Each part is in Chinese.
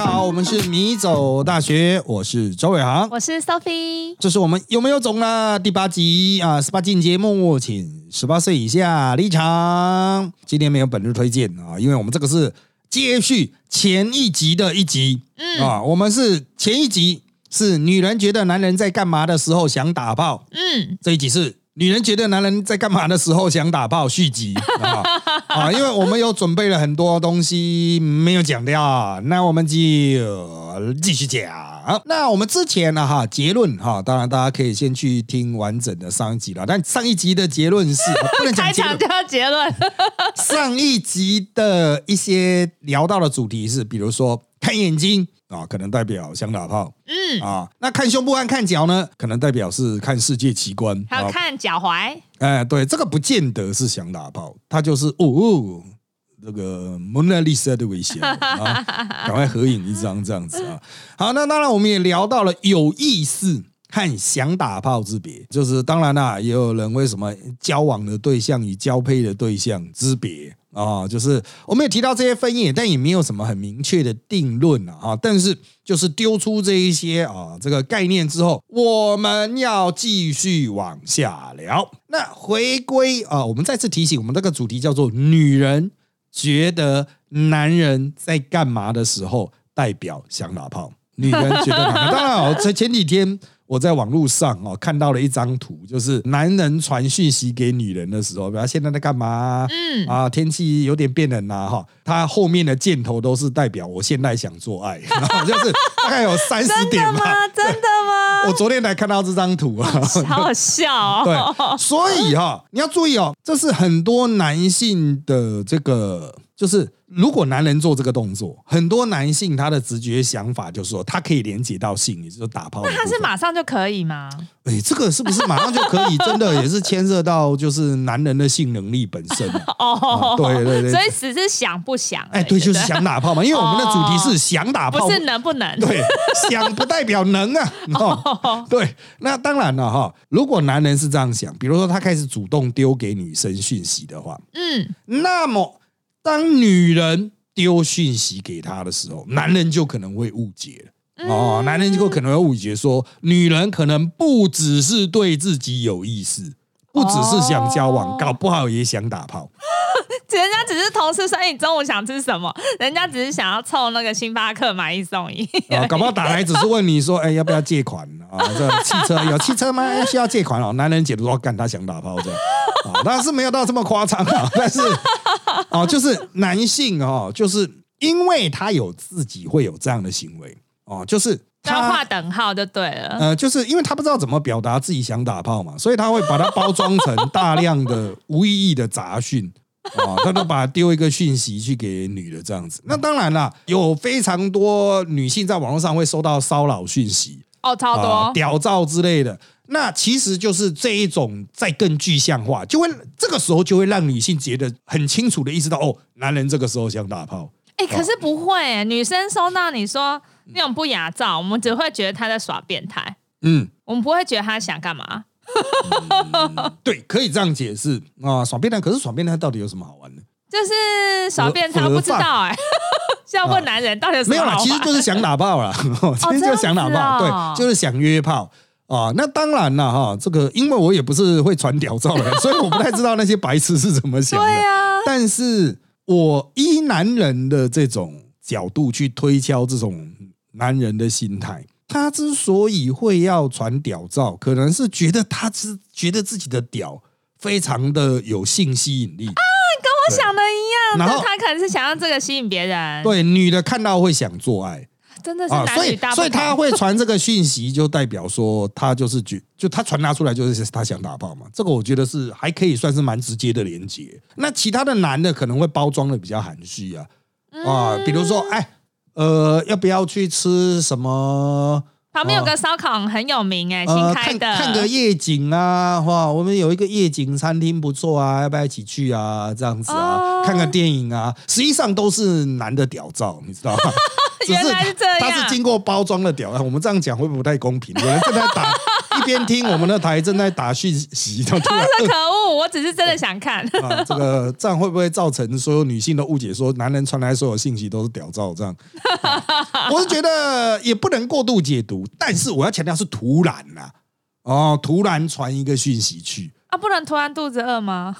家好，我们是米走大学，我是周伟航，我是 Sophie。这是我们有没有种呢？第八集啊，十八禁节目，请十八岁以下离场。今天没有本日推荐啊，因为我们这个是接续前一集的一集，嗯啊，我们是前一集是女人觉得男人在干嘛的时候想打炮，嗯，这一集是。女人觉得男人在干嘛的时候想打炮续集啊 啊！因为我们有准备了很多东西没有讲掉，那我们就继续讲。那我们之前呢哈结论哈，当然大家可以先去听完整的上一集了。但上一集的结论是 不能讲结论。上一集的一些聊到的主题是，比如说看眼睛。啊，可能代表想打炮，嗯啊，那看胸部和看脚呢，可能代表是看世界奇观，还有看脚踝，哎，对，这个不见得是想打炮，它就是哦，这个蒙娜丽莎的微笑啊，赶快合影一张这样子啊。好，那当然我们也聊到了有意思和想打炮之别，就是当然啦，也有人为什么交往的对象与交配的对象之别。啊，就是我们也提到这些分野，但也没有什么很明确的定论啊。但是就是丢出这一些啊这个概念之后，我们要继续往下聊。那回归啊，我们再次提醒，我们这个主题叫做“女人觉得男人在干嘛的时候代表想打炮”。女人觉得，当然哦，在前几天。我在网络上哦看到了一张图，就是男人传讯息给女人的时候，比如现在在干嘛？嗯啊，天气有点变冷呐哈，他后面的箭头都是代表我现在想做爱，然 后就是大概有三十点吗？真的吗？我昨天才看到这张图啊，好笑。对，所以哈，你要注意哦，这是很多男性的这个。就是如果男人做这个动作，很多男性他的直觉想法就是说，他可以连接到性，也就是打炮。那他是马上就可以吗？哎，这个是不是马上就可以？真的也是牵涉到就是男人的性能力本身。哦，对对对，所以只是想不想？哎，对，就是想打炮嘛。因为我们的主题是想打炮，不是能不能。对，想不代表能啊。哦，对，那当然了哈。如果男人是这样想，比如说他开始主动丢给女生讯息的话，嗯，那么。当女人丢讯息给他的时候，男人就可能会误解了。哦，男人就可能会误解说，女人可能不只是对自己有意思，不只是想交往，搞不好也想打炮。人家只是同事说：“哎，你中午想吃什么？”人家只是想要凑那个星巴克买一送一。啊，搞不好打来只是问你说：“哎，要不要借款啊？这汽车 有汽车吗？需要借款哦。”男人解读说：“干，他想打炮这样。”啊，但是没有到这么夸张啊。但是，哦，就是男性哦，就是因为他有自己会有这样的行为哦，就是他画等号就对了。呃，就是因为他不知道怎么表达自己想打炮嘛，所以他会把它包装成大量的无意义的杂讯。啊，他都把丢一个讯息去给女的这样子，那当然啦，有非常多女性在网络上会收到骚扰讯息哦，超多屌照之类的，那其实就是这一种在更具象化，就会这个时候就会让女性觉得很清楚的意识到，哦，男人这个时候想打炮。哎，可是不会，女生收到你说那种不雅照，我们只会觉得他在耍变态，嗯，我们不会觉得他想干嘛。对，可以这样解释啊，耍变态。可是耍变态到底有什么好玩的？就是耍变态，不知道哎。要问男人到底没有啦，其实就是想打炮啦，其 实 就想打炮，对，就是想约炮啊。那当然了哈，这个因为我也不是会传屌照的，所以我不太知道那些白痴是怎么想的。对但是我依男人的这种角度去推敲这种男人的心态。他之所以会要传屌照，可能是觉得他是觉得自己的屌非常的有性吸引力啊，跟我想的一样。然后他可能是想要这个吸引别人，对女的看到会想做爱，真的是男女大所以他会传这个讯息，就代表说他就是觉，就他传达出来就是他想打炮嘛。这个我觉得是还可以算是蛮直接的连接。那其他的男的可能会包装的比较含蓄啊啊，比如说哎。呃，要不要去吃什么？旁边有个烧烤很有名哎，新开的，看个夜景啊！哇，我们有一个夜景餐厅不错啊，要不要一起去啊？这样子啊，看个电影啊，实际上都是男的屌照，你知道吗？原来是这样，他是经过包装的屌。我们这样讲会不会不太公平？有人正在打，一边听我们的台正在打讯息，他说可恶，我只是真的想看。啊，这个这样会不会造成所有女性的误解，说男人传来所有信息都是屌照？这样，我是觉得也不能过度解读，但是我要强调是突然呐，哦，突然传一个讯息去啊，不能突然肚子饿吗？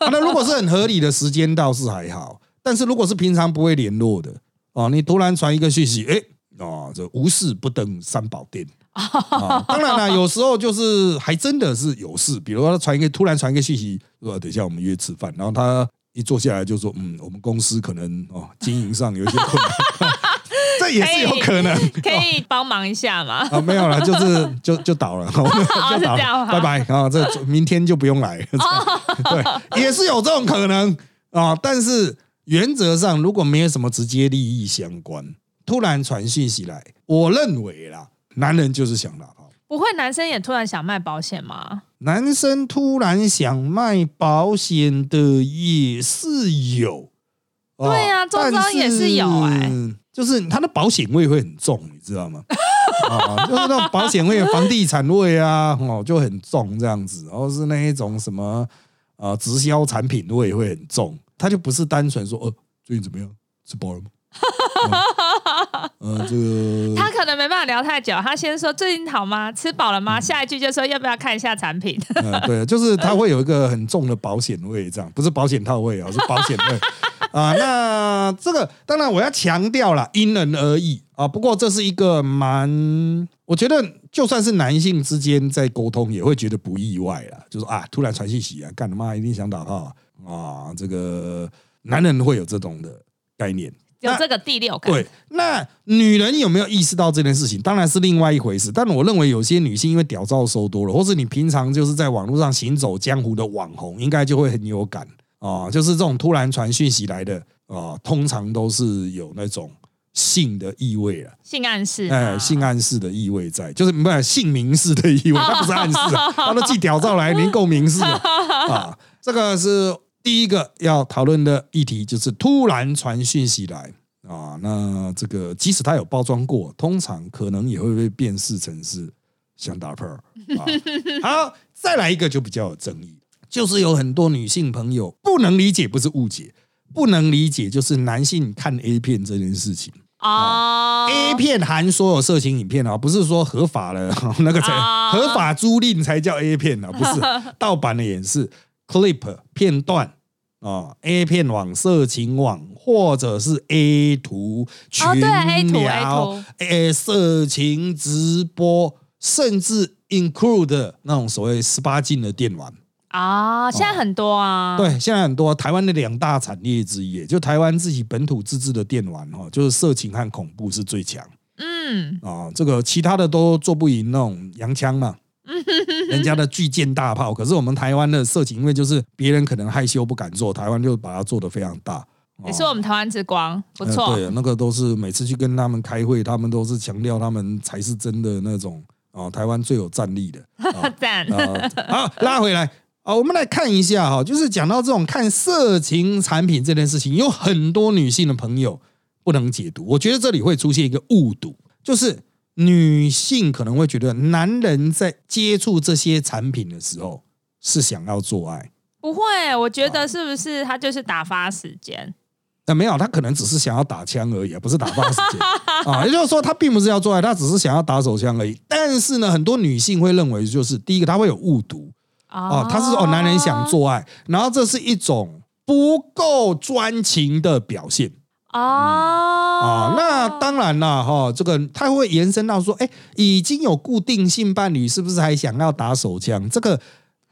那如果是很合理的时间倒是还好，但是如果是平常不会联络的哦，你突然传一个讯息，哎，哦，这无事不登三宝殿。啊，当然了，有时候就是还真的是有事，比如说传一个突然传一个信息，说等一下我们约吃饭，然后他一坐下来就说，嗯，我们公司可能哦经营上有一些困难，这也是有可能，可以帮忙一下吗？啊，没有了，就是就就倒了，就倒了，拜拜啊，这明天就不用来，对，也是有这种可能啊，但是原则上如果没有什么直接利益相关，突然传讯息来，我认为啦。男人就是想打炮，不会？男生也突然想卖保险吗？男生突然想卖保险的也是有，对呀，中招也是有哎，就是他的保险味会很重，你知道吗？啊，就是那种保险味、房地产味啊，哦，就很重这样子，然后是那一种什么啊，直销产品味会很重，他就不是单纯说，呃，最近怎么样，吃饱了吗？呃，这个他可能没办法聊太久。他先说最近好吗？吃饱了吗？下一句就说要不要看一下产品？对，就是他会有一个很重的保险味，这样不是保险套味啊，是保险味啊。那这个当然我要强调了，因人而异啊。不过这是一个蛮，我觉得就算是男性之间在沟通，也会觉得不意外了。就是啊，突然传信息啊，干他妈一定想打炮啊！这个男人会有这种的概念。有这个第六感。对，那女人有没有意识到这件事情，当然是另外一回事。但我认为有些女性因为屌照收多了，或是你平常就是在网络上行走江湖的网红，应该就会很有感啊。就是这种突然传讯息来的啊，通常都是有那种性的意味了，性暗示，哎，性暗示的意味在，就是不是性明示的意味，它 不是暗示，他都寄屌照来，您够明示啊。这个是。第一个要讨论的议题就是突然传讯息来啊，那这个即使他有包装过，通常可能也会被辨识成是想打炮啊。好，再来一个就比较有争议，就是有很多女性朋友不能理解，不是误解，不能理解就是男性看 A 片这件事情啊。A 片含所有色情影片啊，不是说合法的那个才合法租赁才叫 A 片啊，不是 盗版的也是 clip 片段。啊，A 片网、色情网，或者是 A 图群聊、A 色情直播，甚至 include 那种所谓十八禁的电玩啊，现在很多啊。对，现在很多台湾的两大产业之一，就台湾自己本土自制的电玩哈，就是色情和恐怖是最强。嗯，啊，这个其他的都做不赢那种洋枪嘛。人家的巨舰大炮，可是我们台湾的色情，因为就是别人可能害羞不敢做，台湾就把它做的非常大。也是我们台湾之光，不错。对，那个都是每次去跟他们开会，他们都是强调他们才是真的那种啊，台湾最有战力的。赞啊！好，拉回来啊，我们来看一下哈，就是讲到这种看色情产品这件事情，有很多女性的朋友不能解读。我觉得这里会出现一个误读，就是。女性可能会觉得，男人在接触这些产品的时候是想要做爱，不会？我觉得是不是他就是打发时间？那没有，他可能只是想要打枪而已，不是打发时间 啊。也就是说，他并不是要做爱，他只是想要打手枪而已。但是呢，很多女性会认为，就是第一个，他会有误读啊，他是哦，男人想做爱，然后这是一种不够专情的表现。哦，啊，那当然了哈，这个他会延伸到说，哎，已经有固定性伴侣，是不是还想要打手枪？这个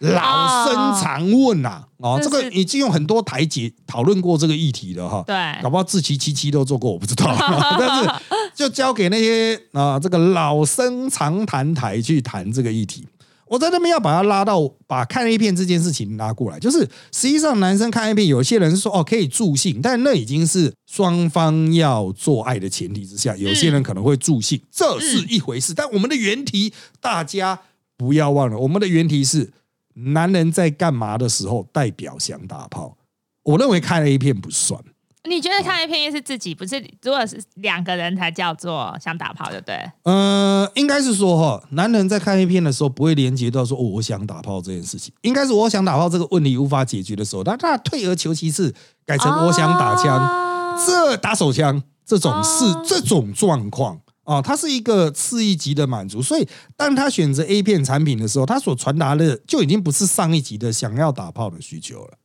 老生常问呐，哦，这个已经有很多台阶讨论过这个议题了哈。对，搞不好自欺欺欺都做过，我不知道，但是就交给那些啊，这个老生常谈台去谈这个议题。我在那边要把他拉到把看 A 片这件事情拉过来，就是实际上男生看 A 片，有些人是说哦可以助兴，但那已经是双方要做爱的前提之下，有些人可能会助兴，这是一回事。但我们的原题大家不要忘了，我们的原题是男人在干嘛的时候代表想打炮，我认为看 A 片不算。你觉得看 A 片是自己不是？如果是两个人才叫做想打炮，对不对？呃，应该是说哈，男人在看 A 片的时候不会连接到说哦，我想打炮这件事情。应该是我想打炮这个问题无法解决的时候，那他退而求其次，改成我想打枪，这打手枪这种是这种状况啊，它是一个次一级的满足。所以，当他选择 A 片产品的时候，他所传达的就已经不是上一级的想要打炮的需求了。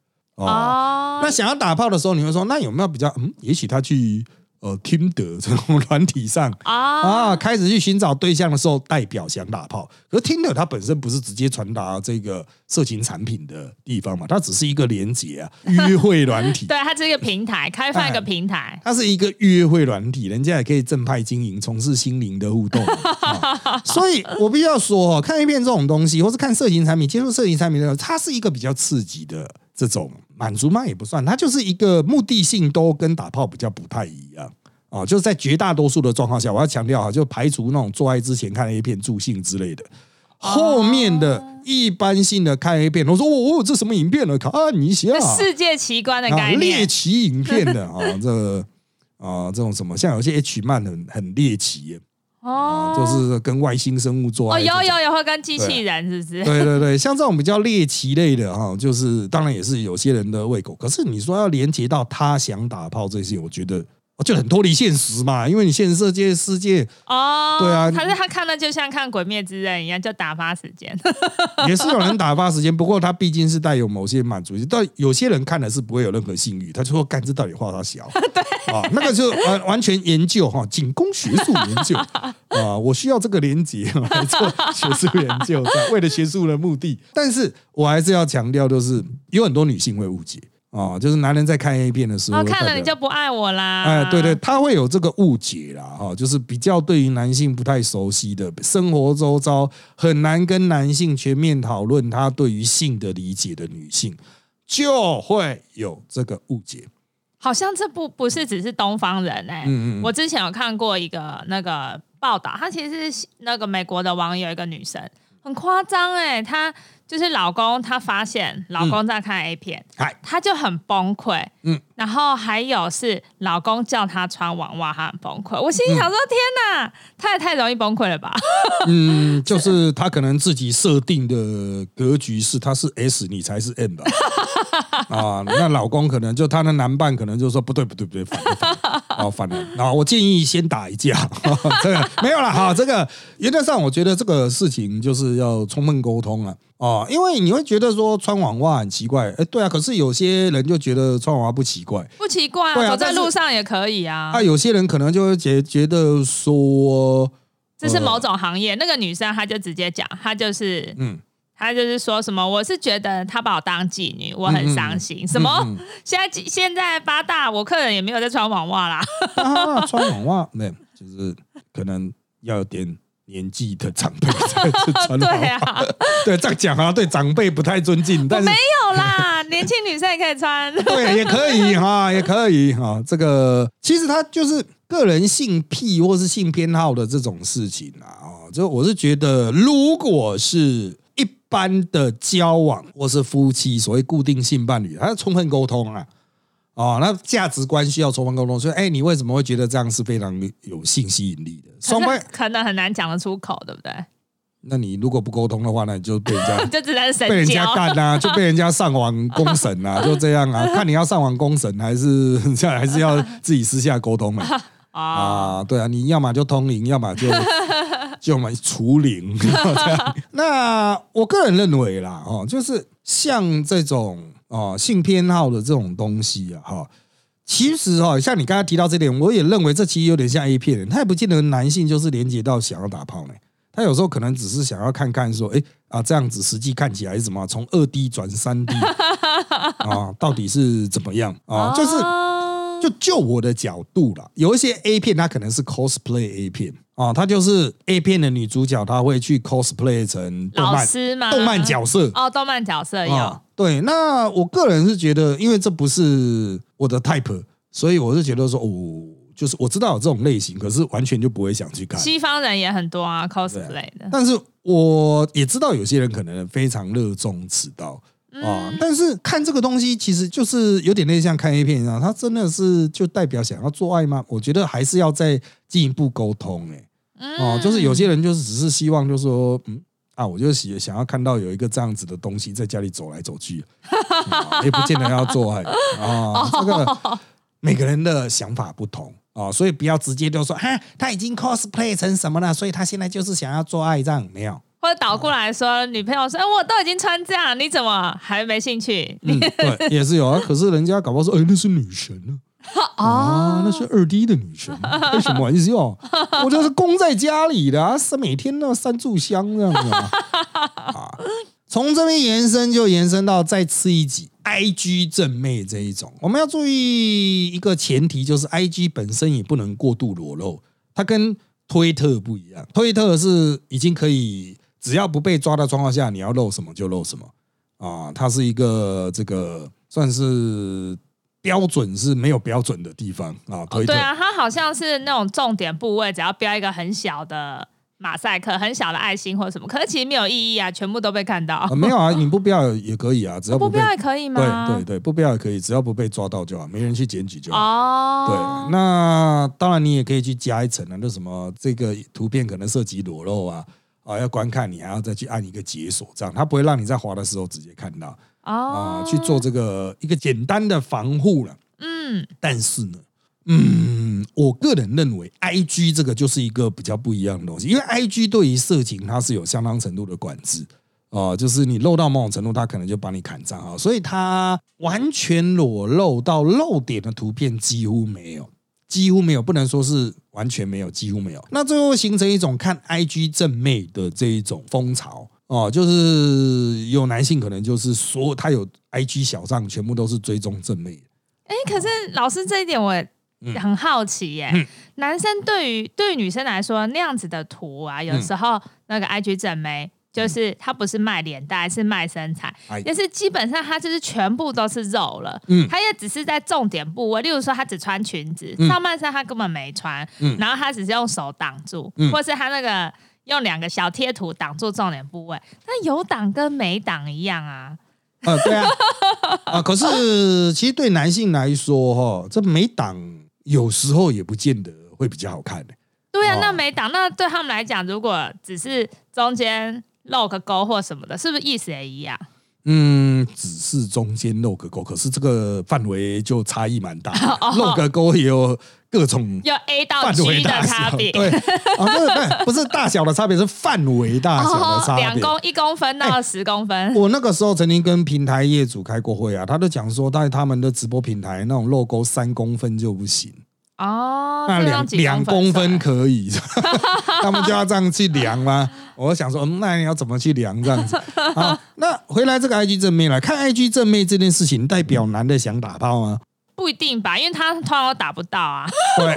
哦，那想要打炮的时候，你会说，那有没有比较？嗯，也许他去。呃，听得这种软体上啊，开始去寻找对象的时候，代表想打炮。可是听得它本身不是直接传达这个色情产品的地方嘛，它只是一个连接啊，约会软体。对，它是一个平台，开放一个平台。它是一个约会软体，人家也可以正派经营，从事心灵的互动。所以我必须要说，看一遍这种东西，或是看色情产品，接触色情产品的时候，它是一个比较刺激的。这种满足吗？也不算，它就是一个目的性都跟打炮比较不太一样啊。就是在绝大多数的状况下，我要强调哈，就排除那种做爱之前看 A 片助兴之类的，后面的一般性的看 A 片，我说哦，这什么影片呢？看一下世界奇观的概念，猎奇影片的 啊，这啊这种什么，像有些 H 漫很很猎奇。哦，就是跟外星生物做爱，哦，有有有会跟机器人，是不是？对对对，像这种比较猎奇类的哈，就是当然也是有些人的胃口。可是你说要连接到他想打炮这些，我觉得。就很脱离现实嘛，因为你现实世界世界哦，对啊，他是他看的就像看《鬼灭之刃》一样，就打发时间，也是有人打发时间。不过他毕竟是带有某些满足性，但有些人看的是不会有任何性欲，他就说：“干这到底画他小？” 对啊，那个就完完全研究哈，仅供学术研究 啊，我需要这个连接来做学术研究，为了学术的目的。但是我还是要强调，就是有很多女性会误解。哦，就是男人在看 A 片的时候，看了你就不爱我啦。哎，对对，他会有这个误解啦，哈，就是比较对于男性不太熟悉的生活周遭，很难跟男性全面讨论他对于性的理解的女性，就会有这个误解。好像这不不是只是东方人哎，嗯嗯，我之前有看过一个那个报道，他其实是那个美国的网友，一个女生，很夸张哎，她。就是老公，她发现老公在看 A 片，她就很崩溃。嗯，然后还有是老公叫她穿网袜，她很崩溃。我心里想说：天哪，他也太容易崩溃了吧？嗯，就是她可能自己设定的格局是他是 S，你才是 M 吧？啊，那老公可能就她的男伴可能就说不对不对不对，反了反了，哦反了。然后我建议先打一架，这个没有了哈。这个原则上我觉得这个事情就是要充分沟通了。哦，因为你会觉得说穿网袜很奇怪，哎，对啊，可是有些人就觉得穿网袜不奇怪，不奇怪，啊走在路上也可以啊。啊，有些人可能就会觉觉得说，这是某种行业。那个女生她就直接讲，她就是，嗯，她就是说什么，我是觉得他把我当妓女，我很伤心。什么？现在现在八大，我客人也没有在穿网袜啦。穿网袜没，就是可能要有点。年纪的长辈在穿，对啊，对这样讲啊，对长辈不太尊敬。但是没有啦，年轻女生也可以穿，对，也可以哈，也可以哈。这个其实他就是个人性癖或是性偏好的这种事情啊。哦，就我是觉得，如果是一般的交往或是夫妻，所谓固定性伴侣，他要充分沟通啊。哦，那价值观需要充分沟通，所以，哎，你为什么会觉得这样是非常有性吸引力的？双方可能很难讲得出口，对不对？那你如果不沟通的话，那你就被人家 就只能被人家干啊，就被人家上网公审啊，就这样啊。看你要上网公审，还是 还是要自己私下沟通嘛？啊，对啊，你要么就通灵，要么就 就么除灵。那我个人认为啦，哦，就是像这种。哦，性偏好的这种东西啊，哈，其实哈，像你刚才提到这点，我也认为这其实有点像 A 片，他也不见得男性就是连接到想要打炮呢，他有时候可能只是想要看看说，哎啊，这样子实际看起来是什么，从二 D 转三 D 啊，到底是怎么样啊？就是就就我的角度啦，有一些 A 片它可能是 cosplay A 片。啊，它就是 A 片的女主角，她会去 cosplay 成动漫动漫角色哦，动漫角色有对。那我个人是觉得，因为这不是我的 type，所以我是觉得说，哦，就是我知道有这种类型，可是完全就不会想去看。西方人也很多啊，cosplay 的。但是我也知道有些人可能非常热衷此道。啊！但是看这个东西，其实就是有点类似像看 A 片一样，它真的是就代表想要做爱吗？我觉得还是要再进一步沟通哎。哦，就是有些人就是只是希望，就是说，嗯啊，我就喜想要看到有一个这样子的东西在家里走来走去，也不见得要做爱啊。这个每个人的想法不同哦，所以不要直接就说哈，他已经 cosplay 成什么了，所以他现在就是想要做爱这样，没有。或者倒过来说，女朋友说：“哎，我都已经穿这样，你怎么还没兴趣？”嗯，对，也是有啊。可是人家搞不好说：“哎，那是女神呢。”啊，那是二 D 的女神，开什么玩笑？我就是供在家里的，是每天那三炷香这样子 啊。从这边延伸就延伸到再次一级 IG 正妹这一种，我们要注意一个前提，就是 IG 本身也不能过度裸露，它跟推特不一样，推特是已经可以。只要不被抓的状况下，你要露什么就露什么啊！它是一个这个算是标准是没有标准的地方啊。对啊，它好像是那种重点部位，只要标一个很小的马赛克、很小的爱心或者什么，可是其实没有意义啊，全部都被看到。没有啊，你不标也可以啊，只要不标也可以吗？对对对，不标也可以，只要不被抓到就好，没人去检举就好。哦，对，那当然你也可以去加一层啊，那什么这个图片可能涉及裸露啊。啊，要观看你还要再去按一个解锁，这样它不会让你在滑的时候直接看到啊，去做这个一个简单的防护了。嗯，但是呢，嗯，我个人认为，I G 这个就是一个比较不一样的东西，因为 I G 对于色情它是有相当程度的管制啊，就是你漏到某种程度，它可能就把你砍账号，所以它完全裸露到露点的图片几乎没有。几乎没有，不能说是完全没有，几乎没有。那最后形成一种看 IG 正妹的这一种风潮哦，就是有男性可能就是说他有 IG 小账，全部都是追踪正妹。哎，可是老师这一点我很好奇耶。男生对于对于女生来说，那样子的图啊，有时候那个 IG 正妹。就是他不是卖脸蛋，是卖身材，但是基本上他就是全部都是肉了。嗯，他也只是在重点部位，例如说他只穿裙子，上半身他根本没穿，然后他只是用手挡住，或是他那个用两个小贴图挡住重点部位，那有挡跟没挡一样啊。啊，对啊，啊，可是 其实对男性来说，哈，这没挡有时候也不见得会比较好看的。对啊，那没挡，那对他们来讲，如果只是中间。露个沟或什么的，是不是意思也一样？嗯，只是中间露个沟，可是这个范围就差异蛮大。露个沟也有各种有 A 到 G 的差别，对啊，不是不是大小的差别，是范围大小的 差别。两公一公分到十公分。我那个时候曾经跟平台业主开过会啊，他都讲说，在他们的直播平台那种露沟三公分就不行。哦，那两两公分可以，他们就要这样去量吗？我想说，那你要怎么去量这样子？好，那回来这个 IG 正妹来看 IG 正妹这件事情，代表男的想打炮吗？不一定吧，因为他通常都打不到啊。对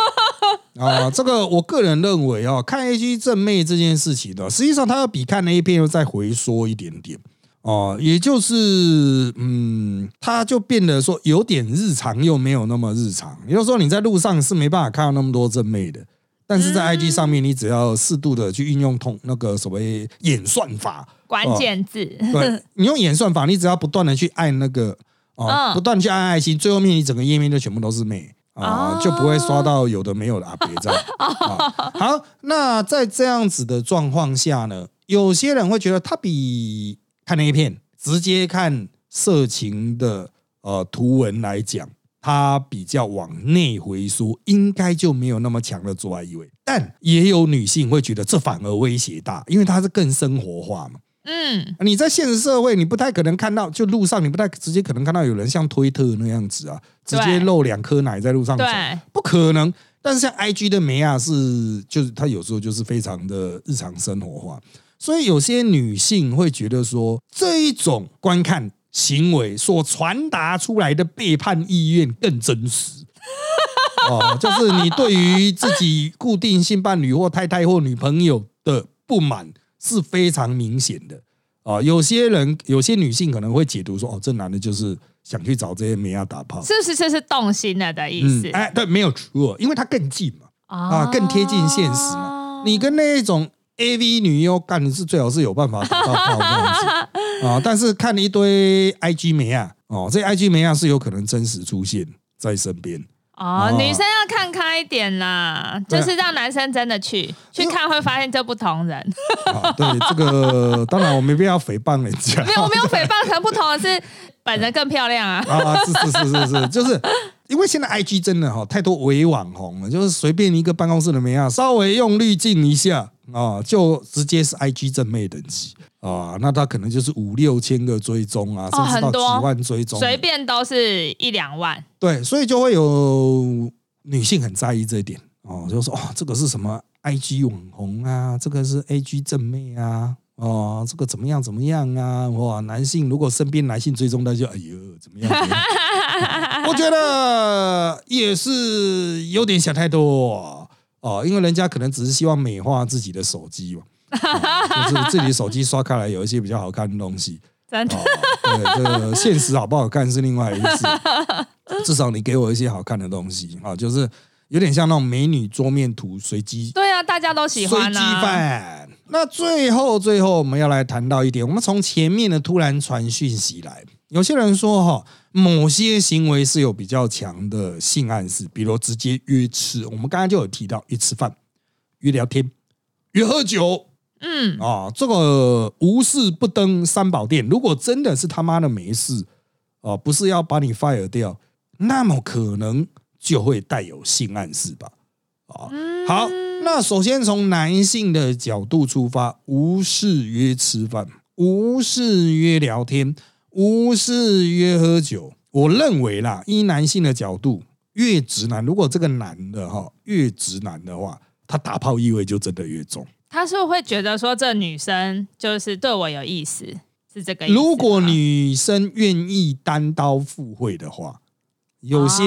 啊，这个我个人认为哦，看 IG 正妹这件事情的，实际上他要比看 A 片又再回缩一点点。哦，也就是，嗯，它就变得说有点日常，又没有那么日常。也就是说，你在路上是没办法看到那么多正妹的，但是在 IG 上面，你只要适度的去运用通那个所谓演算法，关键字，对你用演算法，你只要不断的去按那个，哦，不断去按爱心，最后面你整个页面就全部都是妹啊，就不会刷到有的没有的啊，别这样。好，那在这样子的状况下呢，有些人会觉得它比。看那一片，直接看色情的呃图文来讲，它比较往内回缩，应该就没有那么强的做爱意味。但也有女性会觉得这反而威胁大，因为它是更生活化嘛。嗯，你在现实社会，你不太可能看到，就路上你不太直接可能看到有人像推特那样子啊，直接露两颗奶在路上走，不可能。但是像 I G 的梅亚是，就是它有时候就是非常的日常生活化。所以有些女性会觉得说，这一种观看行为所传达出来的背叛意愿更真实。哦，就是你对于自己固定性伴侣或太太或女朋友的不满是非常明显的。哦，有些人有些女性可能会解读说，哦，这男的就是想去找这些美亚打炮，是不是？这是动心了的意思？哎，对，没有错，因为他更近嘛，啊，更贴近现实嘛。你跟那一种。A V 女优干的是最好是有办法打到炮这样子 啊，但是看一堆 I G 美啊，哦，这 I G 美啊是有可能真实出现在身边哦。女生要看开一点啦，就是让男生真的去去看，会发现这不同人。对这个，当然我没必要诽谤人家，没有我没有诽谤，可能不同的是本人更漂亮啊。啊，是是是是是，就是因为现在 I G 真的哈太多伪网红了，就是随便一个办公室的美啊，稍微用滤镜一下啊，就直接是 I G 正妹等级啊，那他可能就是五六千个追踪啊，甚至到几万追踪，随便都是一两万。对，所以就会有女性很在意这一点哦，就说哦，这个是什么 I G 网红啊，这个是 A G 正妹啊。哦，这个怎么样？怎么样啊？哇，男性如果身边男性追踪，他就哎呦，怎么样？我觉得也是有点想太多哦，因为人家可能只是希望美化自己的手机嘛，就是自己手机刷开来有一些比较好看的东西。真的，对这个现实好不好看是另外一回事。至少你给我一些好看的东西啊，就是有点像那种美女桌面图随机。对啊，大家都喜欢啊。那最后，最后我们要来谈到一点，我们从前面的突然传讯息来，有些人说哈，某些行为是有比较强的性暗示，比如直接约吃，我们刚刚就有提到约吃饭、约聊天、约喝酒，嗯啊，这个无事不登三宝殿，如果真的是他妈的没事啊，不是要把你 fire 掉，那么可能就会带有性暗示吧，啊，好。那首先从男性的角度出发，无事约吃饭，无事约聊天，无事约喝酒。我认为啦，依男性的角度，越直男，如果这个男的哈越直男的话，他打炮意味就真的越重。他是会觉得说，这女生就是对我有意思，是这个意思。如果女生愿意单刀赴会的话，有些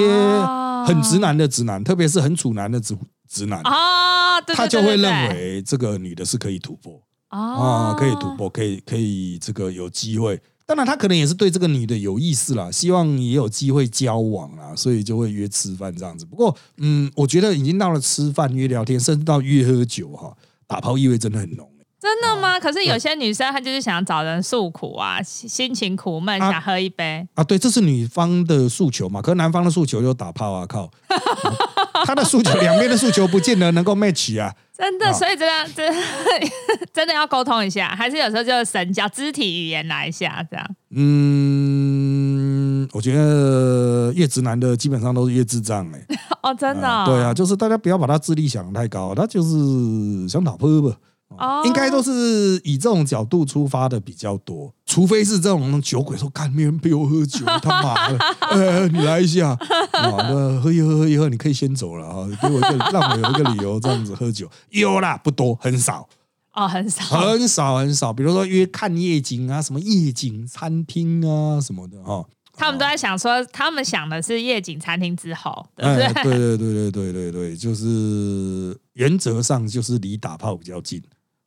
很直男的直男，特别是很处男的直直男啊。他就会认为这个女的是可以突破啊，可以突破，可以可以这个有机会。当然，他可能也是对这个女的有意思啦，希望也有机会交往啊，所以就会约吃饭这样子。不过，嗯，我觉得已经到了吃饭、约聊天，甚至到约喝酒哈，打炮意味真的很浓。真的吗？可是有些女生她就是想找人诉苦啊，心情苦闷，想喝一杯啊。对，这是女方的诉求嘛？可是男方的诉求就打炮啊，靠。他的诉求，两边的诉求不见得能够 match 啊！真的，所以这样真真的要沟通一下，还是有时候就神交肢体语言来一下这样。嗯，我觉得越直男的基本上都是越智障哎。哦，真的。对啊，就是大家不要把他智力想的太高，他就是想打破吧。哦，应该都是以这种角度出发的比较多，除非是这种酒鬼说：“看没人陪我喝酒，他妈的，呃，你来一下啊，那喝一喝，喝一喝，你可以先走了啊，给我一个，让我有一个理由这样子喝酒。有啦，不多，很少哦，很少，很少，很少。比如说约看夜景啊，什么夜景餐厅啊什么的哦。他们都在想说，他们想的是夜景餐厅之后，对不对？对对对对对对对，就是原则上就是离打炮比较近。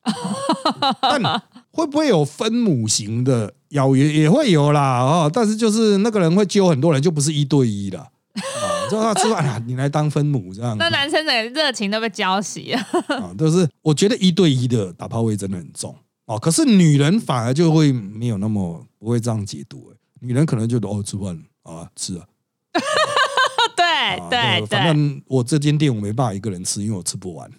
但会不会有分母型的邀约？也会有啦，哦，但是就是那个人会揪很多人，就不是一对一的啊，就他吃饭啊，你来当分母这样。那男生的热情都被浇熄了啊，都是我觉得一对一的打炮位真的很重哦，可是女人反而就会没有那么不会这样解读，女人可能就哦吃饭啊吃啊，对 对对，反正我这间店我没办法一个人吃，因为我吃不完。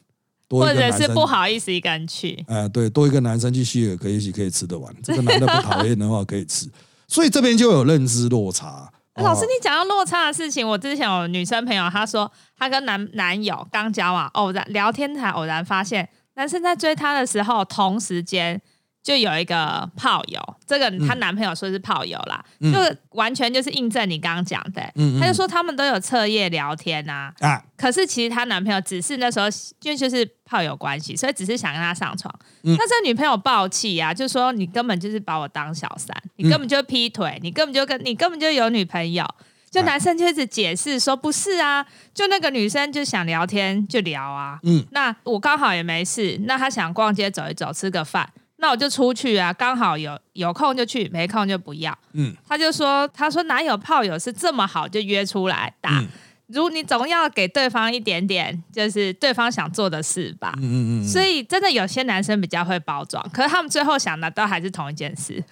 或者是不好意思一个人去，哎，对，多一个男生去续，可以一起可以吃得完。这个男的不讨厌的话可以吃，所以这边就有认知落差。老师，你讲到落差的事情，我之前有女生朋友，她说她跟男男友刚交往，偶然聊天才偶然发现，男生在追她的时候，同时间。就有一个炮友，这个她男朋友说是炮友啦，就完全就是印证你刚刚讲的。他就说他们都有彻夜聊天呐，啊，可是其实她男朋友只是那时候就就是炮友关系，所以只是想跟她上床。那这女朋友暴气啊，就说你根本就是把我当小三，你根本就劈腿，你根本就跟你根本就有女朋友。就男生就一直解释说不是啊，就那个女生就想聊天就聊啊，嗯，那我刚好也没事，那她想逛街走一走，吃个饭。那我就出去啊，刚好有有空就去，没空就不要。嗯，他就说，他说哪有炮友是这么好就约出来打？如你总要给对方一点点，就是对方想做的事吧。嗯嗯嗯。所以真的有些男生比较会包装，可是他们最后想的都还是同一件事。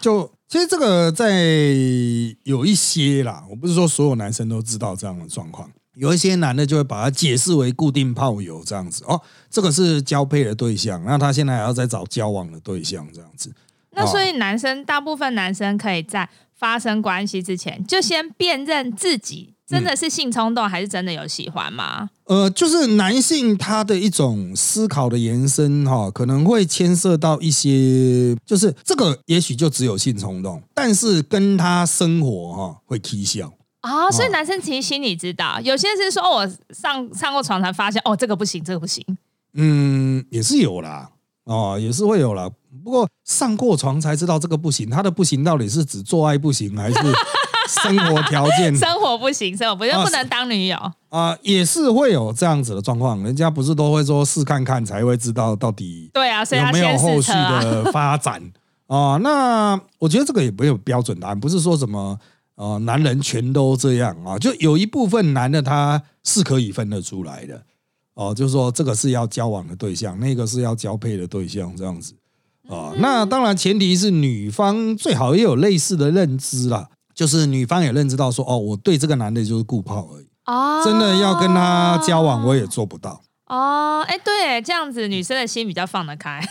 就其实这个在有一些啦，我不是说所有男生都知道这样的状况。有一些男的就会把它解释为固定炮友这样子哦，这个是交配的对象，那他现在还要再找交往的对象这样子。那所以男生大部分男生可以在发生关系之前就先辨认自己真的是性冲动，还是真的有喜欢吗？呃，就是男性他的一种思考的延伸哈，可能会牵涉到一些，就是这个也许就只有性冲动，但是跟他生活哈会踢笑。啊，所以男生其实心里知道，有些是说我上上过床才发现，哦，这个不行，这个不行。嗯，也是有啦，哦，也是会有啦。不过上过床才知道这个不行，他的不行到底是指做爱不行，还是生活条件？生活不行，生活不就不能当女友啊？也是会有这样子的状况，人家不是都会说试看看才会知道到底对啊，有没有后续的发展啊？那我觉得这个也没有标准答案，不是说什么。哦，男人全都这样啊？就有一部分男的他是可以分得出来的哦，就是说这个是要交往的对象，那个是要交配的对象，这样子啊。那当然前提是女方最好也有类似的认知啦，就是女方也认知到说，哦，我对这个男的就是顾泡而已哦，真的要跟他交往我也做不到哦。哎，对，这样子女生的心比较放得开。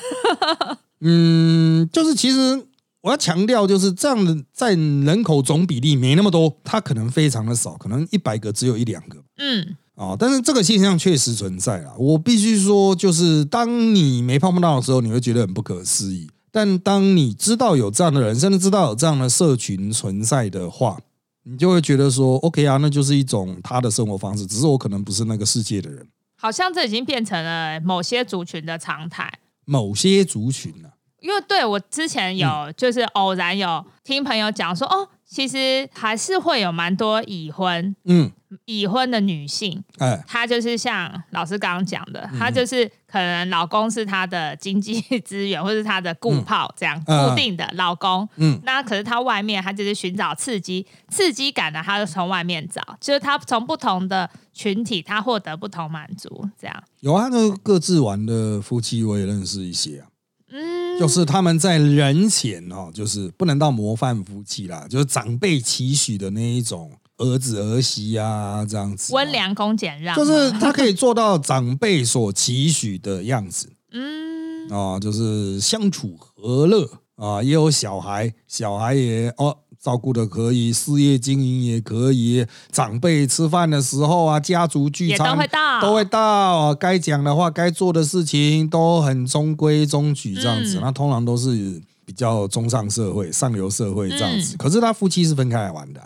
嗯，就是其实。我要强调，就是这样的，在人口总比例没那么多，它可能非常的少，可能一百个只有一两个。嗯，啊，但是这个现象确实存在啊。我必须说，就是当你没碰到的时候，你会觉得很不可思议；但当你知道有这样的人，甚至知道有这样的社群存在的话，你就会觉得说，OK 啊，那就是一种他的生活方式，只是我可能不是那个世界的人。好像这已经变成了某些族群的常态。某些族群呢？因为对我之前有就是偶然有听朋友讲说哦，其实还是会有蛮多已婚嗯。已婚的女性，哎，她就是像老师刚刚讲的，她就是可能老公是她的经济资源 或是她的固炮这样固定的老公，嗯，那可是她外面她就是寻找刺激刺激感呢，她就从外面找，就是她从不同的群体她获得不同满足这样。有啊，那各自玩的夫妻我也认识一些啊。嗯，就是他们在人前哦，就是不能到模范夫妻啦，就是长辈期许的那一种儿子儿媳啊，这样子温良恭俭让，就是他可以做到长辈所期许的样子。嗯，啊，就是相处和乐啊，也有小孩，小孩也哦。照顾的可以，事业经营也可以，长辈吃饭的时候啊，家族聚餐都会到，都会到。该讲的话，该做的事情都很中规中矩，这样子。那通常都是比较中上社会、上流社会这样子。可是他夫妻是分开来玩的。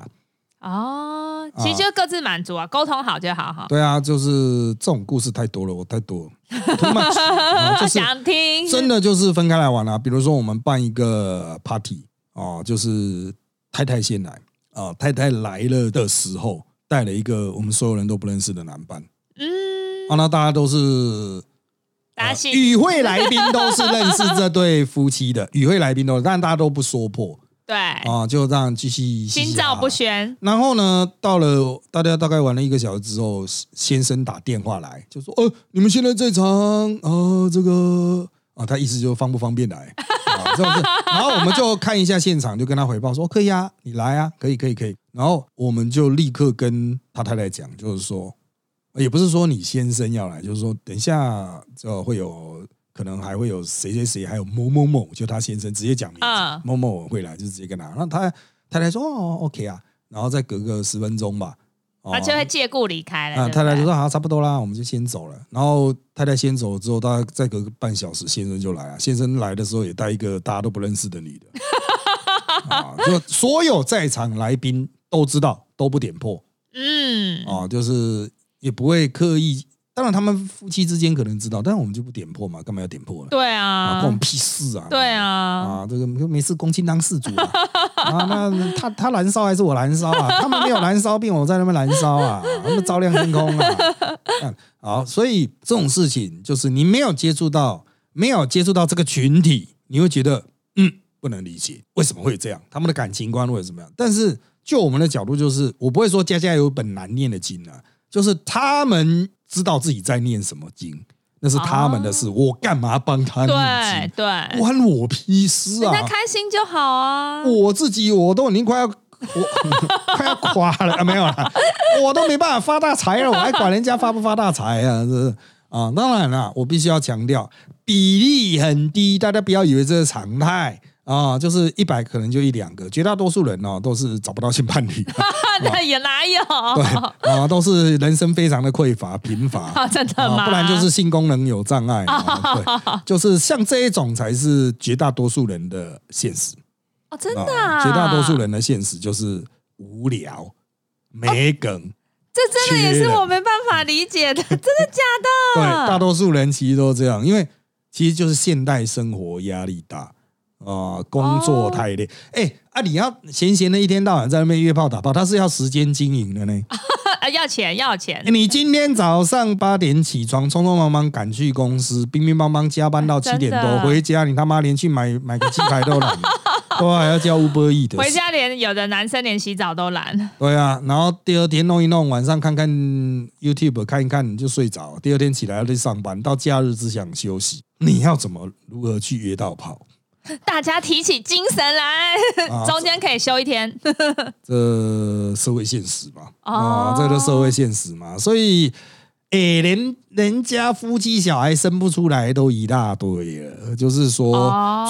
哦，其实就各自满足啊，沟通好就好哈。对啊，就是这种故事太多了，我太多了。想听，真的就是分开来玩啊。比如说我们办一个 party 哦，就是。太太先来啊！太太来了的时候，带了一个我们所有人都不认识的男伴。嗯，啊，那大家都是，与会来宾都是认识这对夫妻的，与会来宾都，但大家都不说破。对，啊，就这样继续心照不宣。然后呢，到了大家大概玩了一个小时之后，先生打电话来，就说：“呃，你们现在这场啊，这个。”啊，他意思就是方不方便来，啊，这样子，然后我们就看一下现场，就跟他回报说可以啊，你来啊，可以可以可以。然后我们就立刻跟他太太讲，就是说，也不是说你先生要来，就是说等一下就会有可能还会有谁谁谁，还有某某某，就他先生直接讲名字，某某会来，就直接跟他。那他太太说哦，OK 啊，然后再隔个十分钟吧。他就会借故离开了。啊，太太就说：“好，差不多啦，我们就先走了。”然后太太先走了之后，大概再隔个半小时，先生就来了。先生来的时候也带一个大家都不认识的女的，啊，就所有在场来宾都知道，都不点破。嗯，啊，就是也不会刻意。当然，他们夫妻之间可能知道，但是我们就不点破嘛，干嘛要点破呢？对啊，关我们屁事啊！对啊，啊，这个没事，公亲当事主啊。啊，那他他燃烧还是我燃烧啊？他们没有燃烧并，我在那边燃烧啊，他们照亮天空啊。好，所以这种事情就是你没有接触到，没有接触到这个群体，你会觉得嗯不能理解为什么会这样，他们的感情观会怎么样？但是就我们的角度，就是我不会说家家有本难念的经啊，就是他们。知道自己在念什么经，那是他们的事，我干嘛帮他念经？对，关我屁事啊！他开心就好啊！我自己我都已经快要我 快要垮了啊！没有了，我都没办法发大财了，我还管人家发不发大财啊？是啊，当然了，我必须要强调，比例很低，大家不要以为这是常态啊，就是一百可能就一两个，绝大多数人哦都是找不到性伴侣，那也哪有？对啊，都是人生非常的匮乏贫乏，啊真的吗？不然就是性功能有障碍，对，就是像这一种才是绝大多数人的现实。哦，真的，绝大多数人的现实就是无聊、没梗。这真的也是我没办法理解的，真的假的？对，大多数人其实都这样，因为其实就是现代生活压力大啊，工作太累。哎啊，你要闲闲的一天到晚在那边约炮打炮，他是要时间经营的呢。要钱要钱！你今天早上八点起床，匆匆忙忙赶去公司，乒乒乓乓加班到七点多，回家你他妈连去买 买个鸡排都懒，都还要叫乌波义的。回家连有的男生连洗澡都懒。对啊，然后第二天弄一弄，晚上看看 YouTube 看一看你就睡着，第二天起来要去上班，到假日只想休息。你要怎么如何去约到炮？大家提起精神来，中间可以休一天。这社会现实嘛，啊，这个社会现实嘛，所以，哎，连人家夫妻小孩生不出来都一大堆了，就是说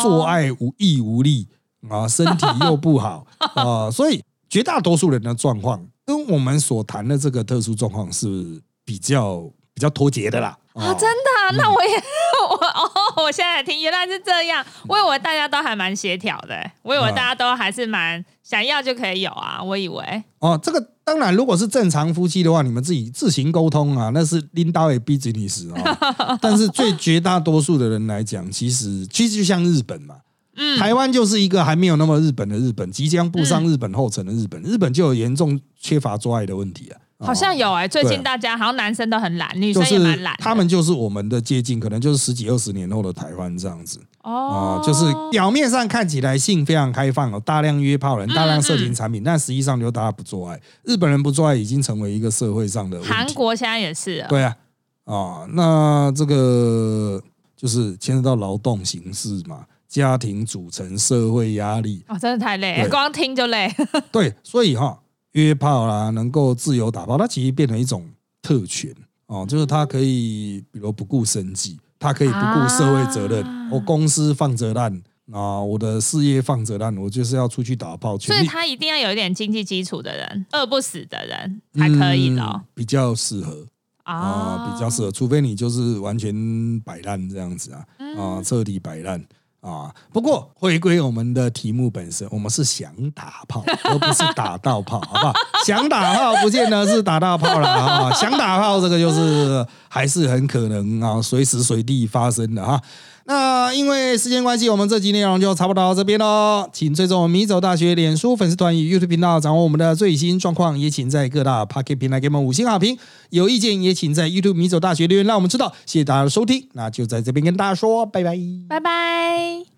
做爱无益无力啊，身体又不好啊，所以绝大多数人的状况跟我们所谈的这个特殊状况是比较比较脱节的啦。啊，真的？那我也我哦，我现在听，原来是这样。我以为大家都还蛮协调的，我以为大家都还是蛮想要就可以有啊。我以为哦，这个当然，如果是正常夫妻的话，你们自己自行沟通啊，那是拎刀也逼着你死啊。但是最绝大多数的人来讲，其实其实就像日本嘛，嗯，台湾就是一个还没有那么日本的日本，即将步上日本后尘的日本，日本就有严重缺乏做爱的问题啊。好像有哎，最近大家好像男生都很懒，女生也蛮懒。他们就是我们的接近，可能就是十几二十年后的台湾这样子。哦，就是表面上看起来性非常开放哦，大量约炮人，大量色情产品，但实际上就大家不做爱。日本人不做爱已经成为一个社会上的。韩国现在也是。对啊，啊，那这个就是牵涉到劳动形式嘛，家庭组成，社会压力。哦，真的太累，光听就累。对，所以哈。约炮啦，能够自由打炮，它其实变成一种特权哦，就是它可以，比如不顾生计，它可以不顾社会责任，我公司放着烂啊，我的事业放着烂，我就是要出去打炮。所以，他一定要有一点经济基础的人，饿不死的人才可以的，比较适合啊，比较适合，除非你就是完全摆烂这样子啊，啊，彻底摆烂。啊，不过回归我们的题目本身，我们是想打炮，而不是打到炮，好不好？想打炮不见得是打到炮了啊，想打炮这个就是还是很可能啊，随时随地发生的哈。那因为时间关系，我们这集内容就差不多到这边喽。请追踪米走大学脸书粉丝团与 YouTube 频道，掌握我们的最新状况。也请在各大 Pocket 平台给我们五星好评。有意见也请在 YouTube 米走大学留言，让我们知道。谢谢大家的收听，那就在这边跟大家说拜拜，拜拜。